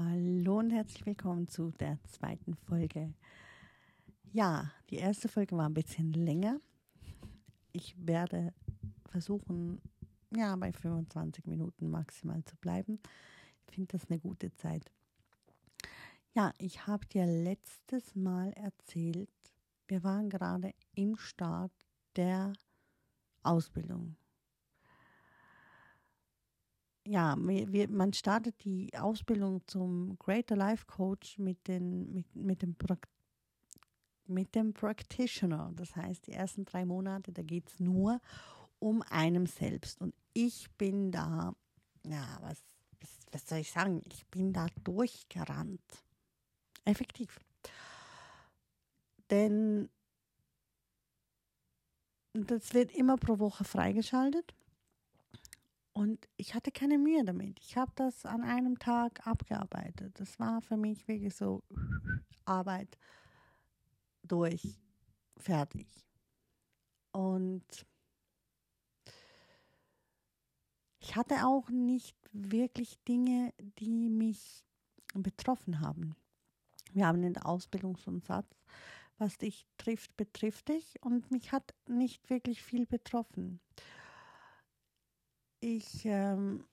Hallo und herzlich willkommen zu der zweiten Folge. Ja, die erste Folge war ein bisschen länger. Ich werde versuchen, ja, bei 25 Minuten maximal zu bleiben. Ich finde das eine gute Zeit. Ja, ich habe dir letztes Mal erzählt, wir waren gerade im Start der Ausbildung ja, wir, man startet die Ausbildung zum Greater Life Coach mit, den, mit, mit, dem, mit dem Practitioner. Das heißt, die ersten drei Monate, da geht es nur um einem selbst. Und ich bin da, ja, was, was, was soll ich sagen? Ich bin da durchgerannt. Effektiv. Denn das wird immer pro Woche freigeschaltet. Und ich hatte keine Mühe damit. Ich habe das an einem Tag abgearbeitet. Das war für mich wirklich so Arbeit durch, fertig. Und ich hatte auch nicht wirklich Dinge, die mich betroffen haben. Wir haben in der einen Satz, was dich trifft, betrifft dich. Und mich hat nicht wirklich viel betroffen ich ähm,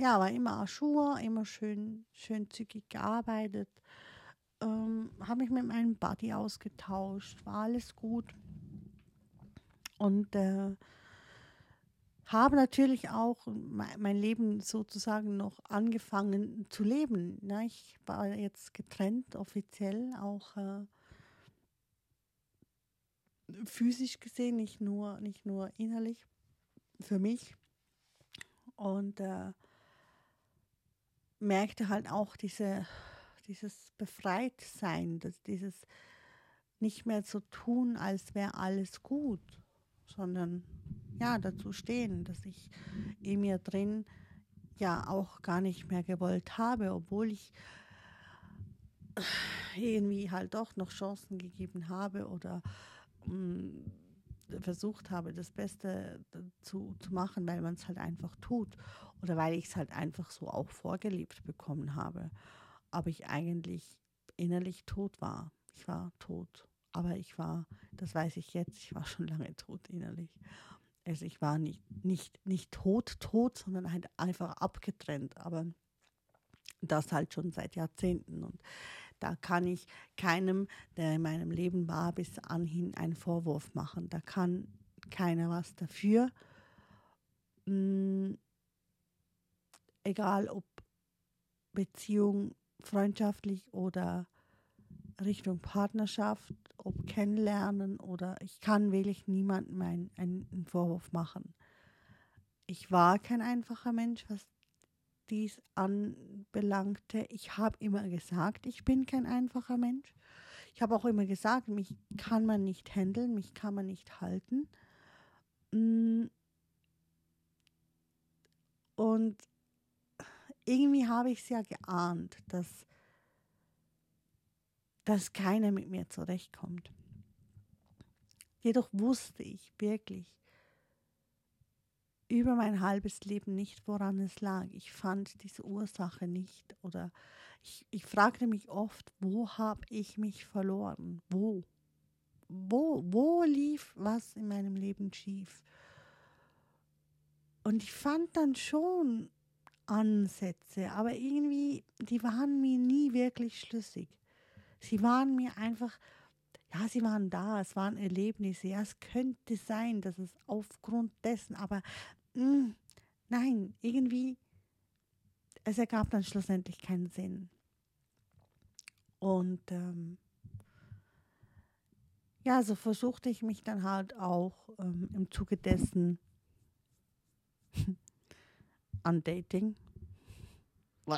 ja, war immer Aschur, immer schön, schön zügig gearbeitet, ähm, habe mich mit meinem Buddy ausgetauscht, war alles gut. Und äh, habe natürlich auch mein Leben sozusagen noch angefangen zu leben. Ne? Ich war jetzt getrennt, offiziell, auch äh, physisch gesehen, nicht nur, nicht nur innerlich für mich. Und äh, merkte halt auch diese, dieses Befreitsein, dieses nicht mehr zu tun, als wäre alles gut, sondern ja, dazu stehen, dass ich in mir drin ja auch gar nicht mehr gewollt habe, obwohl ich irgendwie halt doch noch Chancen gegeben habe oder mh, mm, versucht habe, das Beste zu, zu machen, weil man es halt einfach tut oder weil ich es halt einfach so auch vorgelebt bekommen habe. Aber ich eigentlich innerlich tot war. Ich war tot. Aber ich war, das weiß ich jetzt, ich war schon lange tot innerlich. Also ich war nicht, nicht, nicht tot, tot, sondern halt einfach abgetrennt. Aber das halt schon seit Jahrzehnten. Und da kann ich keinem, der in meinem Leben war, bis anhin einen Vorwurf machen. Da kann keiner was dafür. Mhm. Egal ob Beziehung freundschaftlich oder Richtung Partnerschaft, ob kennenlernen oder ich kann wirklich niemandem einen, einen Vorwurf machen. Ich war kein einfacher Mensch, was dies anbelangte. Ich habe immer gesagt, ich bin kein einfacher Mensch. Ich habe auch immer gesagt, mich kann man nicht handeln, mich kann man nicht halten. Mm. Und irgendwie habe ich es ja geahnt, dass, dass keiner mit mir zurechtkommt. Jedoch wusste ich wirklich, über mein halbes Leben nicht, woran es lag. Ich fand diese Ursache nicht oder ich, ich fragte mich oft, wo habe ich mich verloren? Wo? Wo, wo lief was in meinem Leben schief? Und ich fand dann schon Ansätze, aber irgendwie, die waren mir nie wirklich schlüssig. Sie waren mir einfach, ja, sie waren da, es waren Erlebnisse, ja, es könnte sein, dass es aufgrund dessen, aber mh, hm, nein, irgendwie, es ergab dann schlussendlich keinen Sinn. Und ähm, ja, so versuchte ich mich dann halt auch ähm, im Zuge dessen an Dating.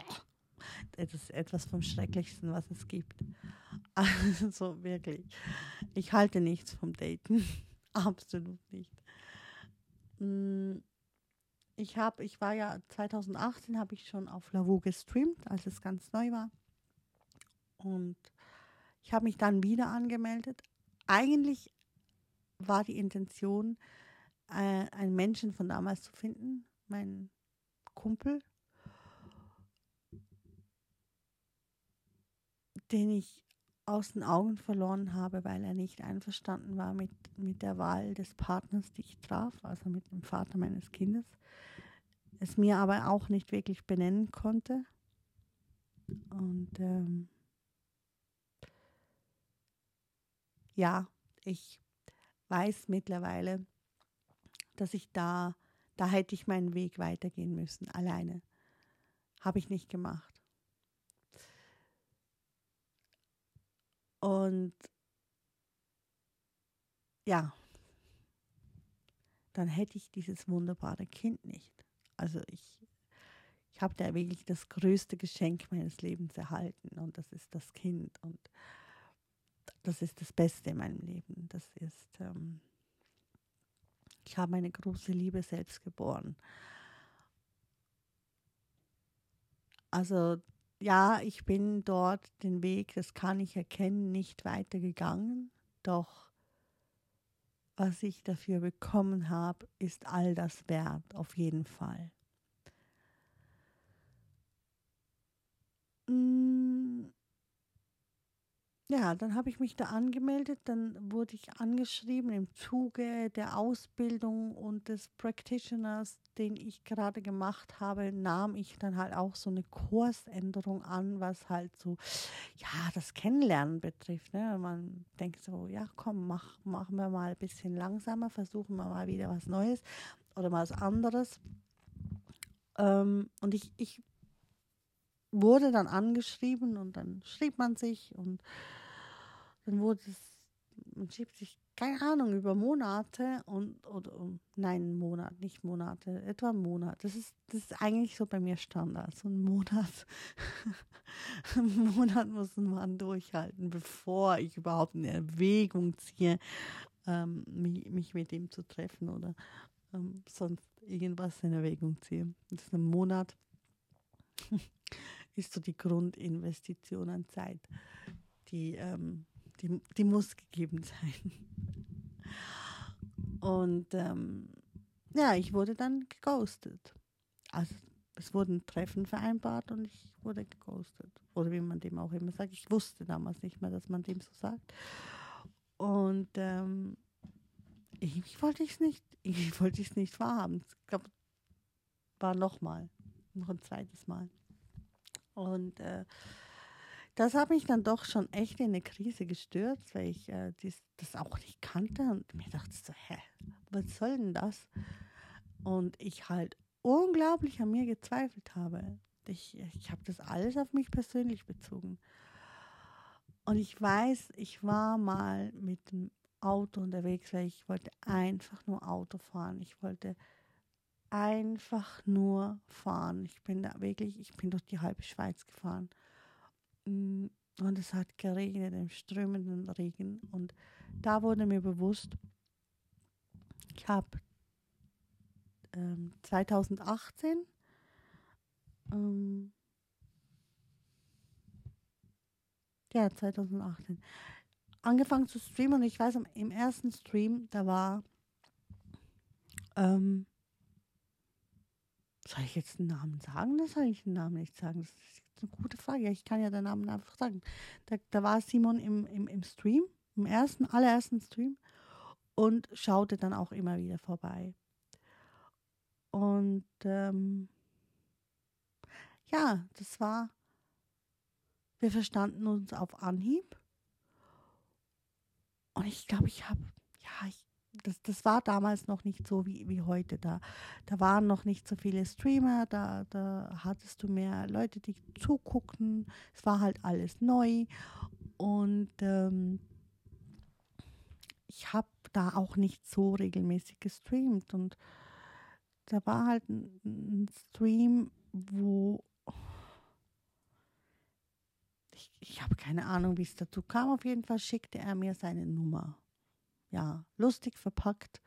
Das ist etwas vom Schrecklichsten, was es gibt. Also wirklich. Ich halte nichts vom Daten. Absolut nicht ich habe, ich war ja 2018 habe ich schon auf Lavo gestreamt, als es ganz neu war. Und ich habe mich dann wieder angemeldet. Eigentlich war die Intention, äh, einen Menschen von damals zu finden, meinen Kumpel, den ich aus den Augen verloren habe, weil er nicht einverstanden war mit, mit der Wahl des Partners, die ich traf, also mit dem Vater meines Kindes. Es mir aber auch nicht wirklich benennen konnte. Und ähm, ja, ich weiß mittlerweile, dass ich da, da hätte ich meinen Weg weitergehen müssen, alleine. Habe ich nicht gemacht. Und ja, dann hätte ich dieses wunderbare Kind nicht. Also ich, ich habe da wirklich das größte Geschenk meines Lebens erhalten und das ist das Kind und das ist das Beste in meinem Leben. Das ist, ähm, ich habe meine große Liebe selbst geboren. Also ja, ich bin dort den Weg, das kann ich erkennen, nicht weitergegangen, doch was ich dafür bekommen habe, ist all das wert, auf jeden Fall. Mm, ja, dann habe ich mich da angemeldet, dann wurde ich angeschrieben im Zuge der Ausbildung und des Practitioners, den ich gerade gemacht habe, nahm ich dann halt auch so eine Kursänderung an, was halt so, ja, das Kennenlernen betrifft. Ne? Man denkt so, ja, komm, mach, machen wir mal ein bisschen langsamer, versuchen wir mal wieder was Neues oder mal was anderes. Ähm, und ich, ich wurde dann angeschrieben und dann schrieb man sich und dann wurde es, man schiebt sich, keine Ahnung, über Monate und, oder, nein, Monat, nicht Monate, etwa einen Monat. Das ist, das ist eigentlich so bei mir Standard. So ein Monat, einen Monat muss man durchhalten, bevor ich überhaupt in Erwägung ziehe, ähm, mich, mich, mit ihm zu treffen oder ähm, sonst irgendwas in Erwägung ziehe. Das ist ein Monat, ist so die Grundinvestition an Zeit, die ähm, die, die muss gegeben sein. Und ähm, ja, ich wurde dann geghostet. Also es wurden Treffen vereinbart und ich wurde geghostet. Oder wie man dem auch immer sagt. Ich wusste damals nicht mehr, dass man dem so sagt. Und ähm, ich wollte es nicht, ich wollte es nicht wahrhaben. Ich glaube, war nochmal, noch ein zweites Mal. Und äh, das hat mich dann doch schon echt in eine Krise gestürzt, weil ich äh, dies, das auch nicht kannte und mir dachte so, hä, was soll denn das? Und ich halt unglaublich an mir gezweifelt habe. Ich, ich habe das alles auf mich persönlich bezogen. Und ich weiß, ich war mal mit dem Auto unterwegs, weil ich wollte einfach nur Auto fahren. Ich wollte einfach nur fahren. Ich bin da wirklich, ich bin durch die halbe Schweiz gefahren. Mm, und es hat geregnet, im strömenden Regen. Und da wurde mir bewusst, ich habe ähm, 2018 ähm, ja, 2018 angefangen zu streamen und ich weiß, im ersten Stream, da war ähm, soll ich jetzt einen Namen sagen? Das soll ich den Namen nicht sagen. Das eine gute Frage. Ich kann ja den Namen einfach sagen. Da, da war Simon im, im, im Stream, im ersten, allerersten Stream und schaute dann auch immer wieder vorbei. Und ähm, ja, das war, wir verstanden uns auf Anhieb. Und ich glaube, ich habe, ja, ich, das, das war damals noch nicht so wie, wie heute. Da, da waren noch nicht so viele Streamer, da, da hattest du mehr Leute, die zugucken. Es war halt alles neu. Und ähm, ich habe da auch nicht so regelmäßig gestreamt. Und da war halt ein, ein Stream, wo ich, ich habe keine Ahnung, wie es dazu kam. Auf jeden Fall schickte er mir seine Nummer ja, lustig verpackt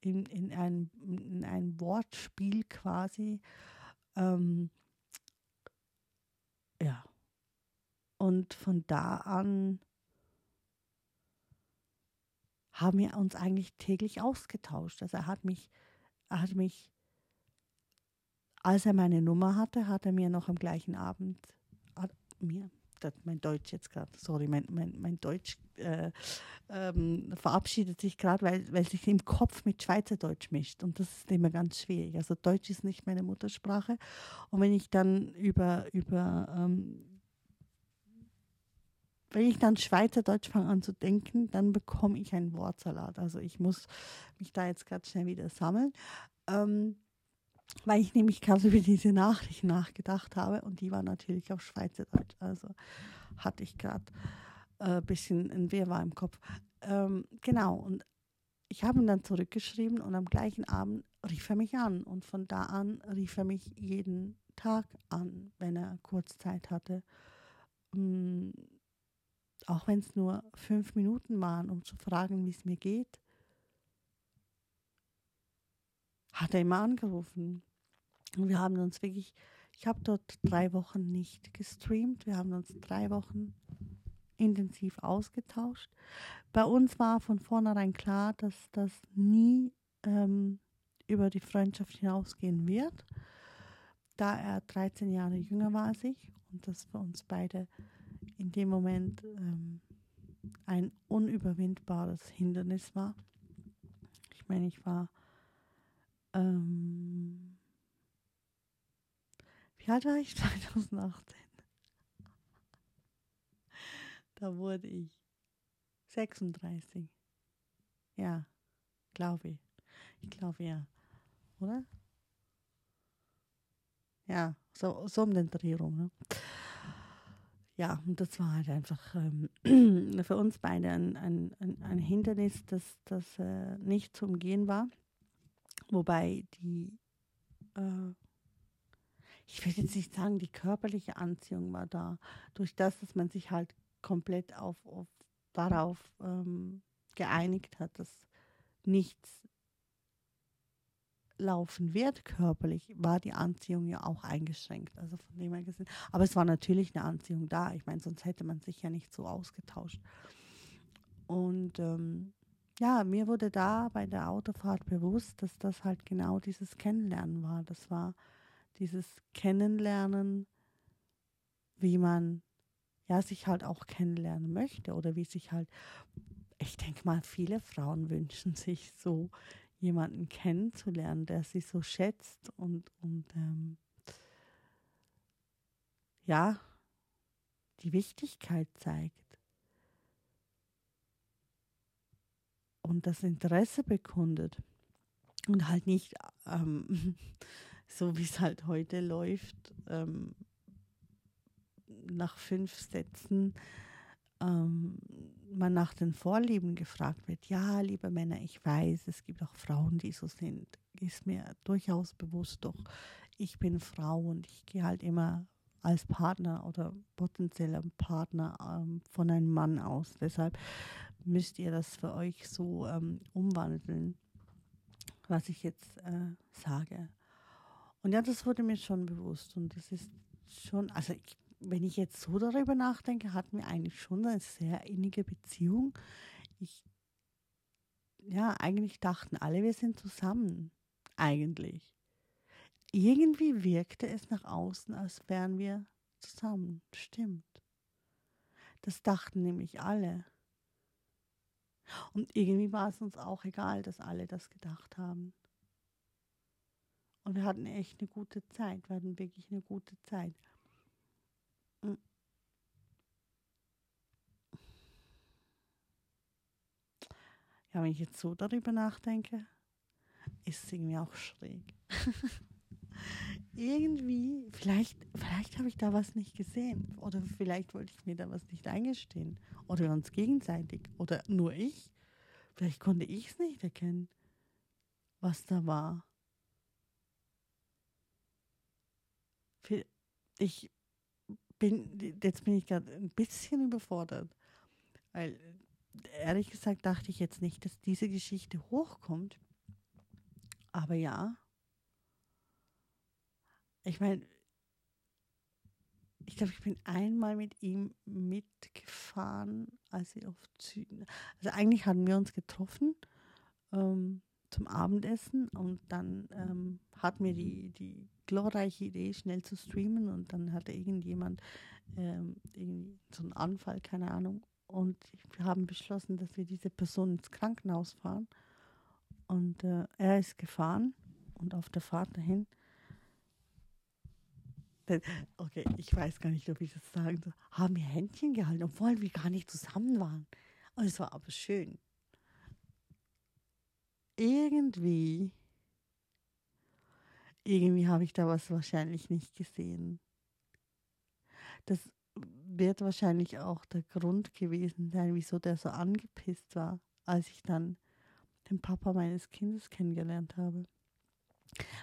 in, in, ein, in ein Wortspiel quasi. Ähm, ja. Und von da an haben wir uns eigentlich täglich ausgetauscht. Also er hat mich, er hat mich, als er meine Nummer hatte, hat er mir noch am gleichen Abend, hat mir, mein Deutsch jetzt gerade, sorry, mein, mein, mein Deutsch äh, ähm, verabschiedet sich gerade, weil, weil sich im Kopf mit Schweizerdeutsch mischt und das ist immer ganz schwierig. Also Deutsch ist nicht meine Muttersprache und wenn ich dann über, über ähm, wenn ich dann Schweizerdeutsch fange an zu denken, dann bekomme ich einen Wortsalat. Also ich muss mich da jetzt gerade schnell wieder sammeln. Ähm, weil ich nämlich gerade über diese Nachricht nachgedacht habe und die war natürlich auf Schweizerdeutsch. Also hatte ich gerade ein äh, bisschen ein Wirrwarr im Kopf. Ähm, genau, und ich habe ihn dann zurückgeschrieben und am gleichen Abend rief er mich an. Und von da an rief er mich jeden Tag an, wenn er kurz Zeit hatte. Ähm, auch wenn es nur fünf Minuten waren, um zu fragen, wie es mir geht. Hat er immer angerufen. Und wir haben uns wirklich, ich habe dort drei Wochen nicht gestreamt. Wir haben uns drei Wochen intensiv ausgetauscht. Bei uns war von vornherein klar, dass das nie ähm, über die Freundschaft hinausgehen wird, da er 13 Jahre jünger war als ich und das für uns beide in dem Moment ähm, ein unüberwindbares Hindernis war. Ich meine, ich war ähm, wie alt war ich 2018? Da wurde ich 36. Ja, glaube ich. Ich glaube ja. Oder? Ja, so, so um den Dreh rum. Ne? Ja, und das war halt einfach ähm, für uns beide ein, ein, ein, Hindernis, das, das äh, nicht zu umgehen war. Wobei die, äh, ich will jetzt nicht sagen, die körperliche Anziehung war da. Durch das, dass man sich halt komplett auf, auf darauf ähm, geeinigt hat, dass nichts laufen wird körperlich, war die Anziehung ja auch eingeschränkt. Also von dem her gesehen. Aber es war natürlich eine Anziehung da. Ich meine, sonst hätte man sich ja nicht so ausgetauscht. Und ähm, ja, mir wurde da bei der Autofahrt bewusst, dass das halt genau dieses Kennenlernen war. Das war dieses Kennenlernen, wie man ja sich halt auch kennenlernen möchte oder wie sich halt, ich denke mal, viele Frauen wünschen sich so jemanden kennenzulernen, der sie so schätzt und, und ähm, ja, die Wichtigkeit zeigt. Und das Interesse bekundet und halt nicht ähm, so wie es halt heute läuft, ähm, nach fünf Sätzen ähm, man nach den Vorlieben gefragt wird. Ja, liebe Männer, ich weiß, es gibt auch Frauen, die so sind. Ist mir durchaus bewusst, doch ich bin Frau und ich gehe halt immer als Partner oder potenzieller Partner ähm, von einem Mann aus. Deshalb müsst ihr das für euch so ähm, umwandeln, was ich jetzt äh, sage. Und ja, das wurde mir schon bewusst und das ist schon, also ich, wenn ich jetzt so darüber nachdenke, hatten wir eigentlich schon eine sehr innige Beziehung. Ich, ja, eigentlich dachten alle, wir sind zusammen. Eigentlich. Irgendwie wirkte es nach außen, als wären wir zusammen. Stimmt. Das dachten nämlich alle. Und irgendwie war es uns auch egal, dass alle das gedacht haben. Und wir hatten echt eine gute Zeit. Wir hatten wirklich eine gute Zeit. Hm. Ja, wenn ich jetzt so darüber nachdenke, ist es irgendwie auch schräg. irgendwie, vielleicht, vielleicht habe ich da was nicht gesehen. Oder vielleicht wollte ich mir da was nicht eingestehen. Oder uns gegenseitig. Oder nur ich. Vielleicht konnte ich es nicht erkennen, was da war. Ich bin, jetzt bin ich gerade ein bisschen überfordert. Weil, ehrlich gesagt, dachte ich jetzt nicht, dass diese Geschichte hochkommt. Aber ja, ich meine, ich glaube, ich bin einmal mit ihm mitgefahren, als ich auf Süden. Also eigentlich hatten wir uns getroffen ähm, zum Abendessen und dann ähm, hat mir die, die glorreiche Idee, schnell zu streamen und dann hatte irgendjemand ähm, irgendwie so einen Anfall, keine Ahnung. Und wir haben beschlossen, dass wir diese Person ins Krankenhaus fahren. Und äh, er ist gefahren und auf der Fahrt dahin okay, ich weiß gar nicht, ob ich das sagen soll, haben wir Händchen gehalten, obwohl wir gar nicht zusammen waren. Und es war aber schön. Irgendwie, irgendwie habe ich da was wahrscheinlich nicht gesehen. Das wird wahrscheinlich auch der Grund gewesen sein, wieso der so angepisst war, als ich dann den Papa meines Kindes kennengelernt habe.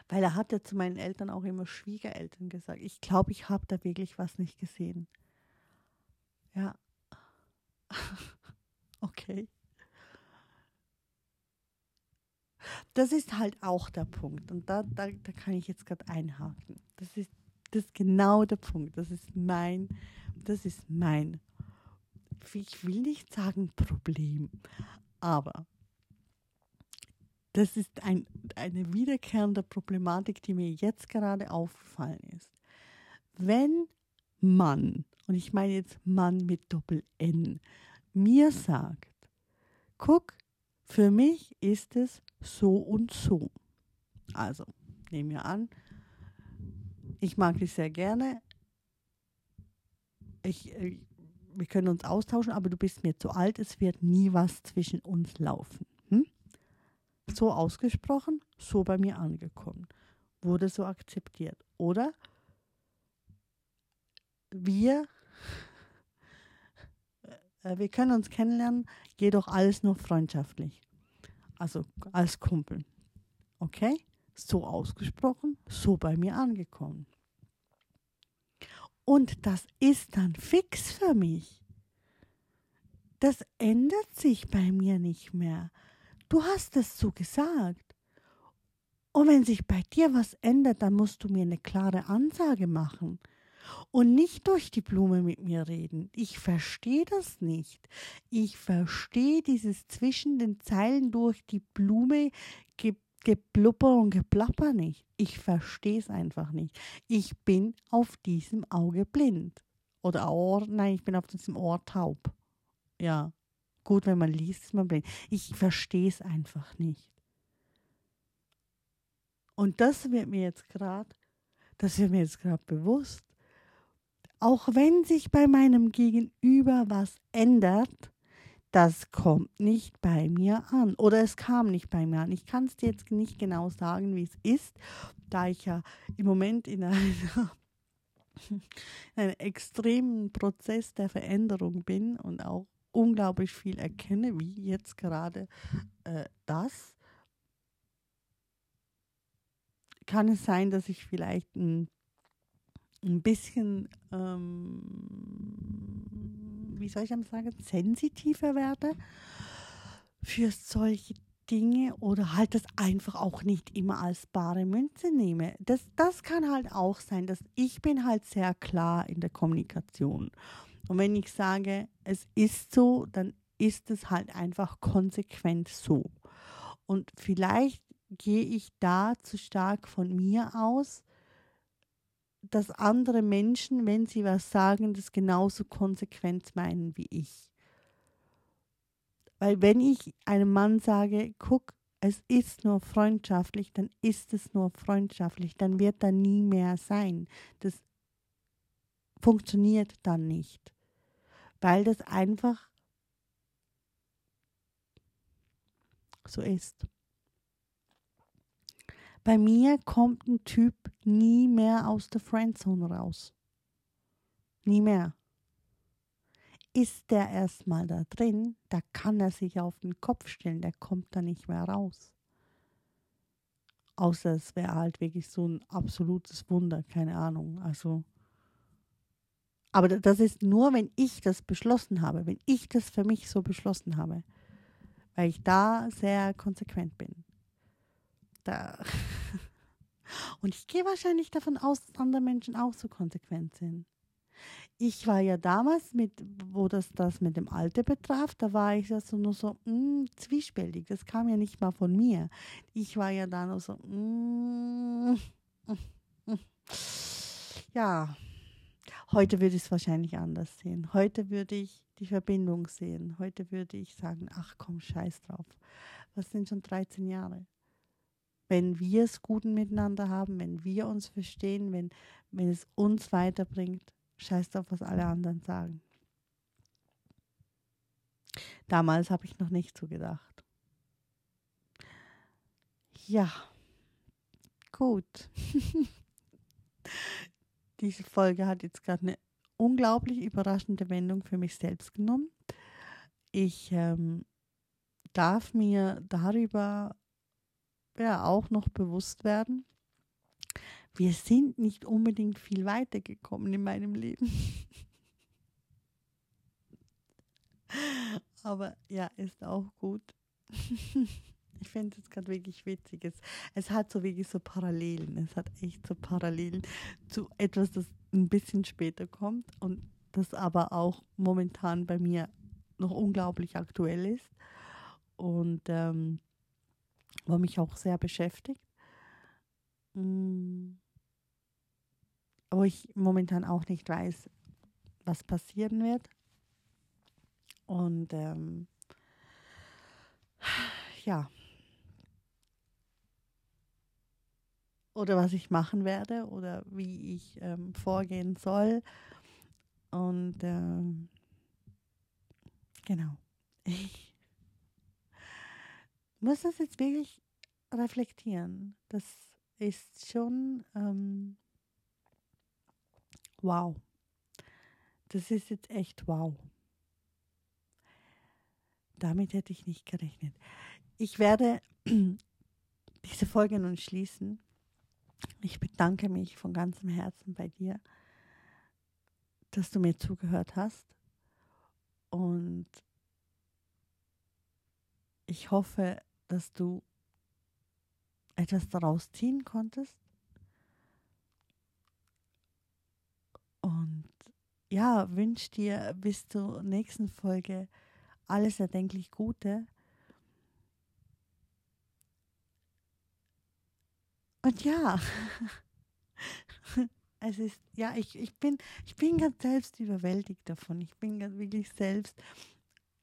Weil er hat ja zu meinen Eltern auch immer Schwiegereltern gesagt. Ich glaube, ich habe da wirklich was nicht gesehen. Ja. okay. Das ist halt auch der Punkt. Und da, da, da kann ich jetzt gerade einhaken. Das ist, das ist genau der Punkt. Das ist mein, das ist mein, ich will nicht sagen Problem, aber das ist ein, eine wiederkehrende Problematik, die mir jetzt gerade aufgefallen ist. Wenn Mann, und ich meine jetzt Mann mit Doppel-N, mir sagt, guck, für mich ist es so und so. Also, nehmen wir an, ich mag dich sehr gerne. Ich, äh, wir können uns austauschen, aber du bist mir zu alt, es wird nie was zwischen uns laufen so ausgesprochen, so bei mir angekommen, wurde so akzeptiert. Oder wir, äh, wir können uns kennenlernen, jedoch alles nur freundschaftlich. Also als Kumpel. Okay? So ausgesprochen, so bei mir angekommen. Und das ist dann fix für mich. Das ändert sich bei mir nicht mehr. Du hast es so gesagt. Und wenn sich bei dir was ändert, dann musst du mir eine klare Ansage machen und nicht durch die Blume mit mir reden. Ich verstehe das nicht. Ich verstehe dieses zwischen den Zeilen durch die Blume ge geblubber und geplapper nicht. Ich verstehe es einfach nicht. Ich bin auf diesem Auge blind. Oder Ohr, nein, ich bin auf diesem Ohr taub. Ja gut, wenn man liest, ist man blind. Ich verstehe es einfach nicht. Und das wird mir jetzt gerade, das wird mir jetzt gerade bewusst. Auch wenn sich bei meinem Gegenüber was ändert, das kommt nicht bei mir an. Oder es kam nicht bei mir an. Ich kann es dir jetzt nicht genau sagen, wie es ist, da ich ja im Moment in einer in einem extremen Prozess der Veränderung bin und auch unglaublich viel erkenne, wie jetzt gerade äh, das, kann es sein, dass ich vielleicht ein, ein bisschen, ähm, wie soll ich sagen, sensitiver werde für solche Dinge oder halt das einfach auch nicht immer als bare Münze nehme. Das, das kann halt auch sein, dass ich bin halt sehr klar in der Kommunikation. Und wenn ich sage, es ist so, dann ist es halt einfach konsequent so. Und vielleicht gehe ich da zu stark von mir aus, dass andere Menschen, wenn sie was sagen, das genauso konsequent meinen wie ich. Weil wenn ich einem Mann sage, guck, es ist nur freundschaftlich, dann ist es nur freundschaftlich, dann wird da nie mehr sein. Das funktioniert dann nicht weil das einfach so ist. Bei mir kommt ein Typ nie mehr aus der Friendzone raus. Nie mehr. Ist der erstmal da drin, da kann er sich auf den Kopf stellen, der kommt da nicht mehr raus. Außer es wäre halt wirklich so ein absolutes Wunder, keine Ahnung. Also aber das ist nur, wenn ich das beschlossen habe, wenn ich das für mich so beschlossen habe, weil ich da sehr konsequent bin. Da Und ich gehe wahrscheinlich davon aus, dass andere Menschen auch so konsequent sind. Ich war ja damals mit, wo das das mit dem Alter betraf, da war ich ja so nur so mh, hm, zwiespältig. Das kam ja nicht mal von mir. Ich war ja da nur so, mh, hm, ja, heute würde ich es wahrscheinlich anders sehen. Heute würde ich die Verbindung sehen. Heute würde ich sagen, ach komm, scheiß drauf. Was sind schon 13 Jahre? Wenn wir es gut miteinander haben, wenn wir uns verstehen, wenn, wenn es uns weiterbringt, scheiß drauf, was alle anderen sagen. Damals habe ich noch nicht so gedacht. Ja, gut. Diese Folge hat jetzt gerade eine unglaublich überraschende Wendung für mich selbst genommen. Ich ähm, darf mir darüber ja auch noch bewusst werden, wir sind nicht unbedingt viel weitergekommen in meinem Leben. Aber ja, ist auch gut. Ich finde es gerade wirklich witzig. Es, es hat so wirklich so Parallelen. Es hat echt so Parallelen zu etwas, das ein bisschen später kommt und das aber auch momentan bei mir noch unglaublich aktuell ist und ähm, wo mich auch sehr beschäftigt. Mm. Wo ich momentan auch nicht weiß, was passieren wird. Und ähm, ja, oder was ich machen werde oder wie ich ähm, vorgehen soll. Und ähm, genau. Ich muss das jetzt wirklich reflektieren. Das ist schon ähm, wow. Das ist jetzt echt wow. Damit hätte ich nicht gerechnet. Ich werde diese Folge nun schließen ich bedanke mich von ganzem Herzen bei dir, dass du mir zugehört hast. Und ich hoffe, dass du etwas daraus ziehen konntest. Und ja, wünsche dir bis zur nächsten Folge alles erdenklich Gute. Und ja, es ist, ja, ich, ich, bin, ich bin ganz selbst überwältigt davon. Ich bin ganz wirklich selbst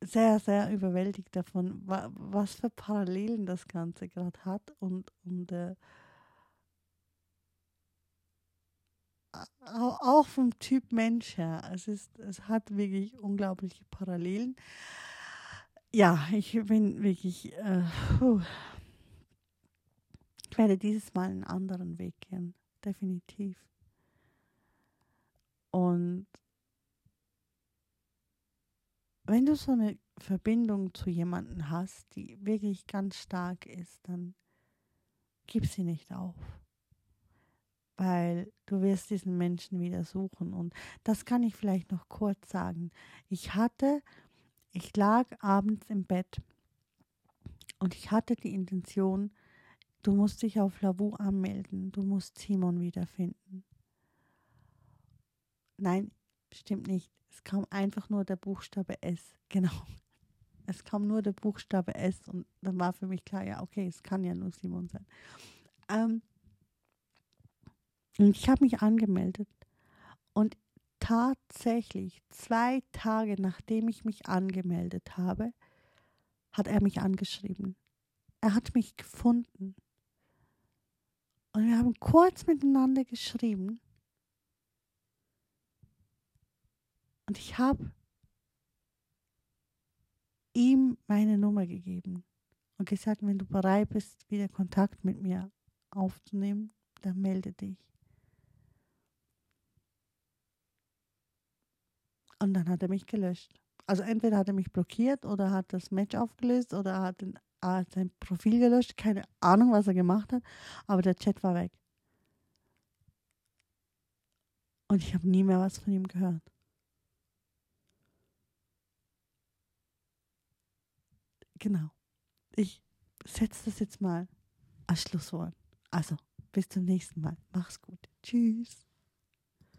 sehr, sehr überwältigt davon, was für Parallelen das Ganze gerade hat und, und äh, auch vom Typ Mensch her. Es, ist, es hat wirklich unglaubliche Parallelen. Ja, ich bin wirklich. Äh, ich werde dieses Mal einen anderen Weg gehen, definitiv. Und wenn du so eine Verbindung zu jemandem hast, die wirklich ganz stark ist, dann gib sie nicht auf. Weil du wirst diesen Menschen wieder suchen. Und das kann ich vielleicht noch kurz sagen. Ich hatte, ich lag abends im Bett und ich hatte die Intention, Du musst dich auf Lavu anmelden. Du musst Simon wiederfinden. Nein, stimmt nicht. Es kam einfach nur der Buchstabe S. Genau. Es kam nur der Buchstabe S und dann war für mich klar, ja, okay, es kann ja nur Simon sein. Ähm, und ich habe mich angemeldet und tatsächlich zwei Tage nachdem ich mich angemeldet habe, hat er mich angeschrieben. Er hat mich gefunden. Und wir haben kurz miteinander geschrieben. Und ich habe ihm meine Nummer gegeben und gesagt, wenn du bereit bist, wieder Kontakt mit mir aufzunehmen, dann melde dich. Und dann hat er mich gelöscht. Also entweder hat er mich blockiert oder hat das Match aufgelöst oder hat den hat sein Profil gelöscht, keine Ahnung, was er gemacht hat, aber der Chat war weg. Und ich habe nie mehr was von ihm gehört. Genau. Ich setze das jetzt mal als Schlusswort. Also, bis zum nächsten Mal. Mach's gut. Tschüss.